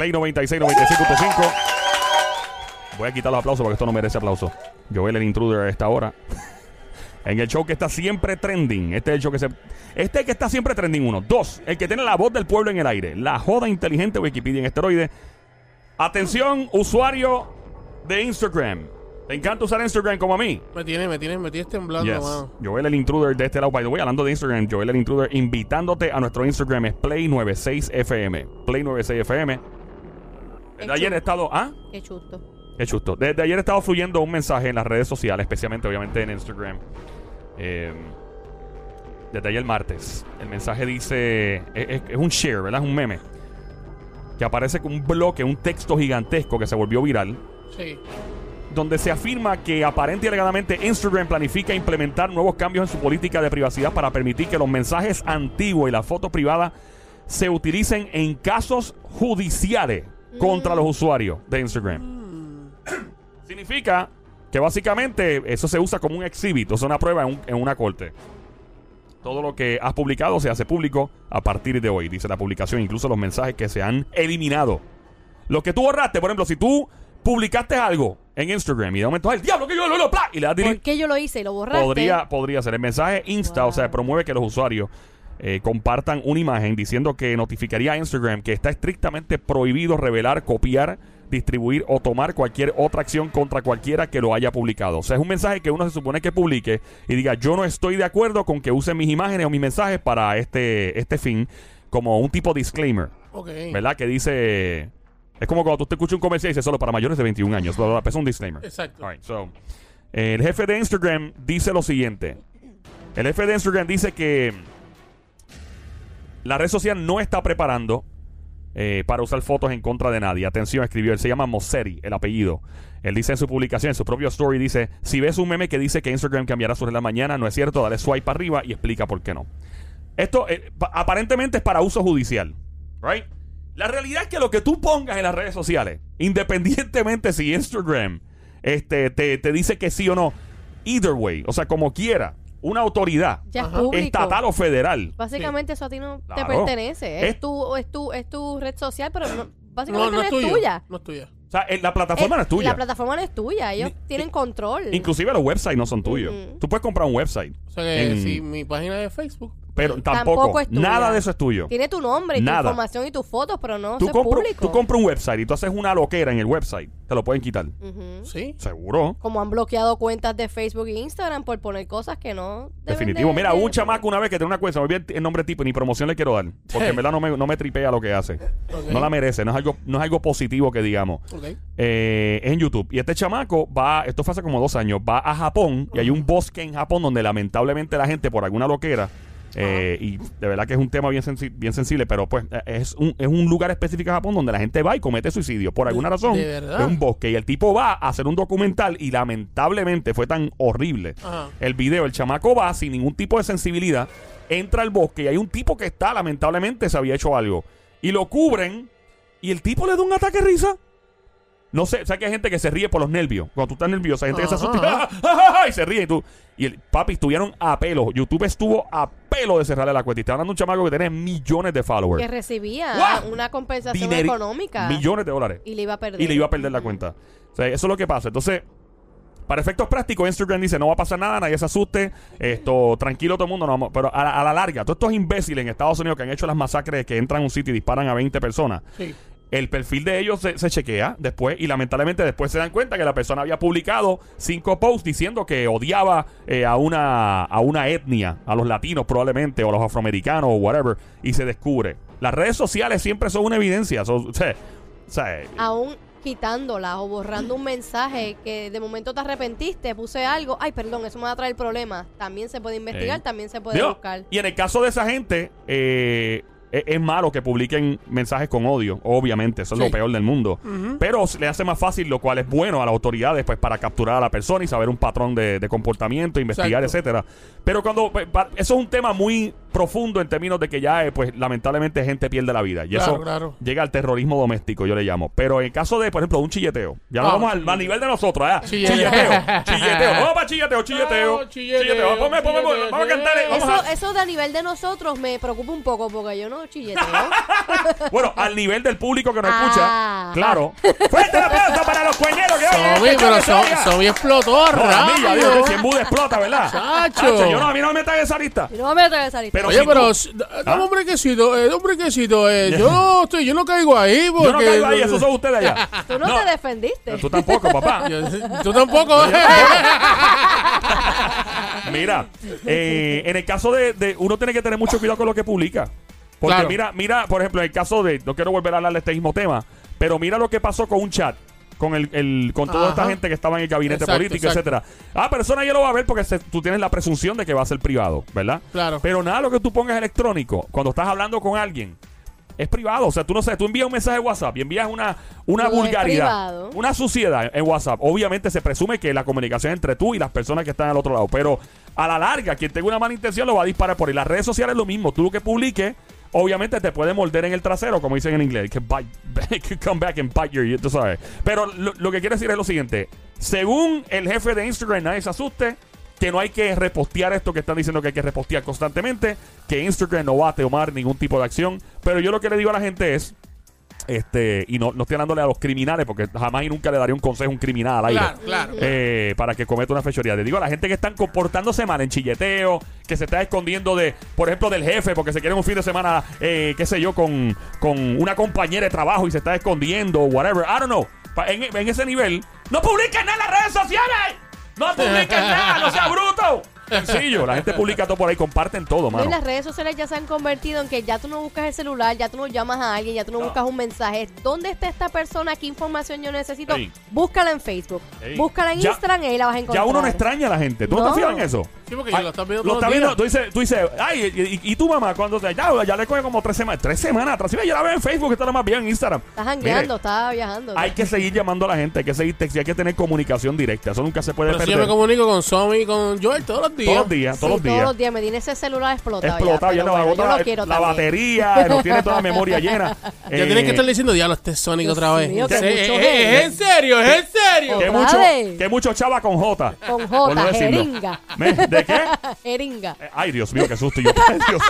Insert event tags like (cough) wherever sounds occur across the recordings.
Play 96, 96.5. Voy a quitar los aplausos porque esto no merece aplauso. Joel el intruder a esta hora. (laughs) En el show que está siempre trending. Este es el show que se. Este es el que está siempre trending, uno. Dos, el que tiene la voz del pueblo en el aire. La joda inteligente Wikipedia en esteroide. Atención, usuario de Instagram. ¿Te encanta usar Instagram como a mí? Me tienes, me tienes, me tienes temblando, Yes. mano. Joel el intruder de este lado. By the way, hablando de Instagram, Joel el intruder invitándote a nuestro Instagram es Play96FM. Play96FM. Desde ayer he estado. ¿Ah? Qué chusto. Qué chusto. Desde ayer he estado fluyendo un mensaje en las redes sociales, especialmente obviamente en Instagram. Eh, desde ayer martes. El mensaje dice. Es, es- es un share, ¿verdad? Es un meme. Que aparece con un bloque, un texto gigantesco que se volvió viral. Sí. Donde se afirma que aparente y alegadamente Instagram planifica implementar nuevos cambios en su política de privacidad para permitir que los mensajes antiguos y las fotos privadas se utilicen en casos judiciales contra los usuarios de Instagram. Significa que básicamente eso se usa como un exhibit, o sea, una prueba en, un- en una corte. Todo lo que has publicado se hace público a partir de hoy, dice la publicación, incluso los mensajes que se han eliminado. Lo que tú borraste, por ejemplo, si tú publicaste algo en Instagram y de momento, ¡ay, el diablo que yo lo, lo, pla! Y le das delete, ¿Por qué yo lo hice y lo borraste? podría, podría ser. El mensaje Insta, o sea, promueve que los usuarios eh, compartan una imagen diciendo que notificaría a Instagram que está estrictamente prohibido revelar, copiar, distribuir o tomar cualquier otra acción contra cualquiera que lo haya publicado. O sea, es un mensaje que uno se supone que publique y diga, yo no estoy de acuerdo con que usen mis imágenes o mis mensajes para este, este fin, como un tipo disclaimer. Ok. ¿Verdad? Que dice... Es como cuando tú te escuchas un comercial y dice solo para mayores de 21 años. Es un disclaimer. Exacto. All right, so, el jefe de Instagram dice lo siguiente. El jefe de Instagram dice que la red social no está preparando eh, para usar fotos en contra de nadie. Atención, escribió. Él se llama Mosseri, el apellido. Él dice en su publicación, en su propio story, dice, si ves un meme que dice que Instagram cambiará su la mañana, no es cierto, dale swipe para arriba y explica por qué no. Esto eh, pa- aparentemente es para uso judicial. Right? La realidad es que lo que tú pongas en las redes sociales, independientemente si Instagram este, te, te dice que sí o no, either way, o sea, como quiera, una autoridad Ya es Ajá. público. estatal o federal Básicamente eso a ti no te pertenece. Es, Es- tu, es, tu, es tu red social, pero no- No, básicamente no, no es es tuyo. tuya. No es tuya. O sea, la plataforma Eh, no es tuya. La plataforma no es tuya. Ellos Ni- tienen control. Inclusive los websites no son tuyos. Ujú. Tú puedes comprar un website, O sea que En- si mi página de Facebook. Pero tampoco, Tampoco es tuya. nada de eso es tuyo. Tiene tu nombre y Nada. tu información y tus fotos, pero no Tú, es compro- público. tú compras un website y tú haces una loquera en el website, te lo pueden quitar. Ujú. Sí. Seguro. Como han bloqueado cuentas de Facebook e Instagram por poner cosas que no. deben Definitivo. de- Mira, un chamaco una vez que tenía una cuenta, se me olvidó el- el nombre tipo, ni promoción le quiero dar. Porque en verdad no me, no me tripea lo que hace. No la merece, no es algo, no es algo positivo que digamos. Ok. Eh, es en YouTube. Y este chamaco va, esto fue hace como dos años, va a Japón y hay un bosque en Japón donde lamentablemente la gente por alguna loquera, eh, y de verdad que es un tema bien, sensi- bien sensible, pero pues eh, es un, es un lugar específico en Japón donde la gente va y comete suicidio. Por alguna razón, ¿De verdad? es un bosque. Y el tipo va a hacer un documental y lamentablemente fue tan horrible Ajá. el video. El chamaco va sin ningún tipo de sensibilidad, entra al bosque y hay un tipo que está, lamentablemente, se había hecho algo. Y lo cubren y el tipo le da un ataque de risa. No sé, o sea que hay gente que se ríe por los nervios. Cuando tú estás nervioso, hay gente que se Ajá. (laughs) asusta y se ríe. Y, tú, y el papi estuvieron a pelo. YouTube estuvo a pelo de cerrarle la cuenta. Y está hablando de un chamaco que tiene millones de followers. Que recibía una compensación Dineri- económica. Millones de dólares. Y le iba a perder. Y le iba a perder la cuenta. O sea, eso es lo que pasa. Entonces, para efectos prácticos, Instagram dice, no va a pasar nada, nadie se asuste, esto, tranquilo todo el mundo, no vamos. Pero a la, a la larga, todos estos imbéciles en Estados Unidos que han hecho las masacres que entran a un sitio y disparan a 20 personas, Sí. El perfil de ellos se, se chequea después y lamentablemente después se dan cuenta que la persona había publicado cinco posts diciendo que odiaba eh, a una a una etnia, a los latinos probablemente, o a los afroamericanos o whatever, y se descubre. Las redes sociales siempre son una evidencia. son- o sea, o sea, Aún quitándola o borrando un mensaje que de momento te arrepentiste, puse algo, ay, perdón, eso me va a traer problemas. También se puede investigar, también se puede Digo, buscar. Y en el caso de esa gente, eh, es, es malo que publiquen mensajes con odio, obviamente, eso es Sí. lo peor del mundo. Pero le hace más fácil, lo cual es bueno a las autoridades, pues para capturar a la persona y saber un patrón de, de comportamiento, investigar, Exacto. etcétera. Pero cuando pues, pa- eso es un tema muy profundo en términos de que ya, eh, pues lamentablemente gente pierde la vida y Claro, eso claro. llega al terrorismo doméstico, yo le llamo. Pero en caso de, por ejemplo, un chilleteo, ya no Ah, vamos al, al nivel de nosotros, ¿eh? Chilleteo. Chilleteo, (laughs) chilleteo, vamos para chilleteo, chilleteo, chilleteo, chilleteo. Ponme, ponme, chilleteo, vamos a cantar, vamos Eso, a eso de a nivel de nosotros me preocupa un poco porque yo no chilleteo. (laughs) Bueno, al nivel del público que nos Ah. escucha, claro. Fuerte el aplauso para los cueñeros que este pero show So-. Somi explotó No, a mí ya digo que rápido. si en Buda explota, ¿verdad? Chacho. yo no, a mí no me metan en esa lista. No me meto en esa lista. Pero Oye, si pero tú- ¿Ah? dame un brequecito, eh, un brequecito, eh, (laughs) yo no estoy, yo no caigo ahí porque Yo no caigo ahí, esos son ustedes allá. (laughs) Tú no, te defendiste. Tú tampoco, papá. Yo- Tú tampoco. Mira, eh, en el caso de, de- Uno tiene que tener mucho cuidado con lo que publica. Porque Claro. mira, mira, por ejemplo, en el caso de. No quiero volver a hablar de este mismo tema, pero mira lo que pasó con un chat. Con el, el- con toda esta gente que estaba en el gabinete Exacto, político, exacto. etcétera. Ah, persona ya lo va a ver porque se- tú tienes la presunción de que va a ser privado, ¿verdad? Claro. Pero nada, lo que tú pongas electrónico, cuando estás hablando con alguien, es privado. O sea, tú no sé, tú envías un mensaje de WhatsApp y envías una, una No vulgaridad, una suciedad en WhatsApp. Obviamente se presume que la comunicación entre tú y las personas que están al otro lado. Pero a la larga, quien tenga una mala intención lo va a disparar por ahí. Las redes sociales es lo mismo. Tú lo que publiques, obviamente te puede morder en el trasero, como dicen en inglés. Que (laughs) come back and bite your, tú sabes. Pero lo, lo que quiero decir es lo siguiente. Según el jefe de Instagram, nadie se asuste que no hay que repostear esto que están diciendo que hay que repostear constantemente, que Instagram no va a tomar ningún tipo de acción. Pero yo lo que le digo a la gente es, este, y no, no estoy hablándole a los criminales, porque jamás y nunca le daría un consejo a un criminal al aire. Claro, claro. eh, para que cometa una fechoría. Le digo a la gente que están comportándose mal en chilleteo, que se está escondiendo de, por ejemplo, del jefe, porque se quieren un fin de semana, eh, qué sé yo, con, con una compañera de trabajo y se está escondiendo, whatever. I don't know. Pa- En, en ese nivel, no publiquen nada en las redes sociales. No publiquen (laughs) nada, no sea bruto. Sencillo, la gente publica todo por ahí, comparten todo, y mano. las redes sociales ya se han convertido en que ya tú no buscas el celular, ya tú no llamas a alguien, ya tú no, No. buscas un mensaje. ¿Dónde está esta persona? ¿Qué información yo necesito? Ey. Búscala en Facebook. Ey. Búscala en Ya- Instagram y ahí la vas a encontrar. Ya uno no extraña a la gente. ¿Tú no, te No. fijas en eso? Sí, porque ya lo estás viendo Lo estás viendo, días. tú dices, tú dices, ay, y, y- y tu mamá, cuando te, ya, ya le coge como tres semanas, tres semanas atrás. Sí, yo la veo en Facebook, está más bien en Instagram. Estás jangueando, estás viajando. hay que seguir llamando a la gente, hay que seguir texto, hay que tener comunicación directa. Eso nunca se puede Pero si yo perder. me comunico con Somi y con Joel todos los días. Todos los días, Sí, todos los días. todos los días. Me tiene ese celular explotado. Explotado, ya, no bueno, la, lo quiero la también. batería, no tiene toda la memoria llena. (laughs) Ya Eh, tienes que estar diciendo, diablo, este es Sonic Dios otra vez. Sí, es, hate. es en serio, es en serio. Que Otra mucho, vez. que mucho chava con J. Con no J, decirlo. jeringa. ¿Me? ¿De qué? (laughs) Jeringa. Eh, Ay, Dios mío, qué susto. Yo, Dios.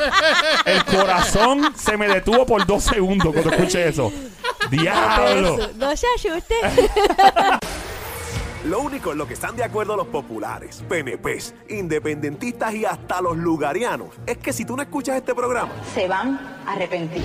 El corazón se me detuvo por dos segundos cuando escuché eso. Diablo. No se asuste. Lo único en lo que están de acuerdo los populares, PNPs, independentistas y hasta los lugarianos es que si tú no escuchas este programa, se van a arrepentir.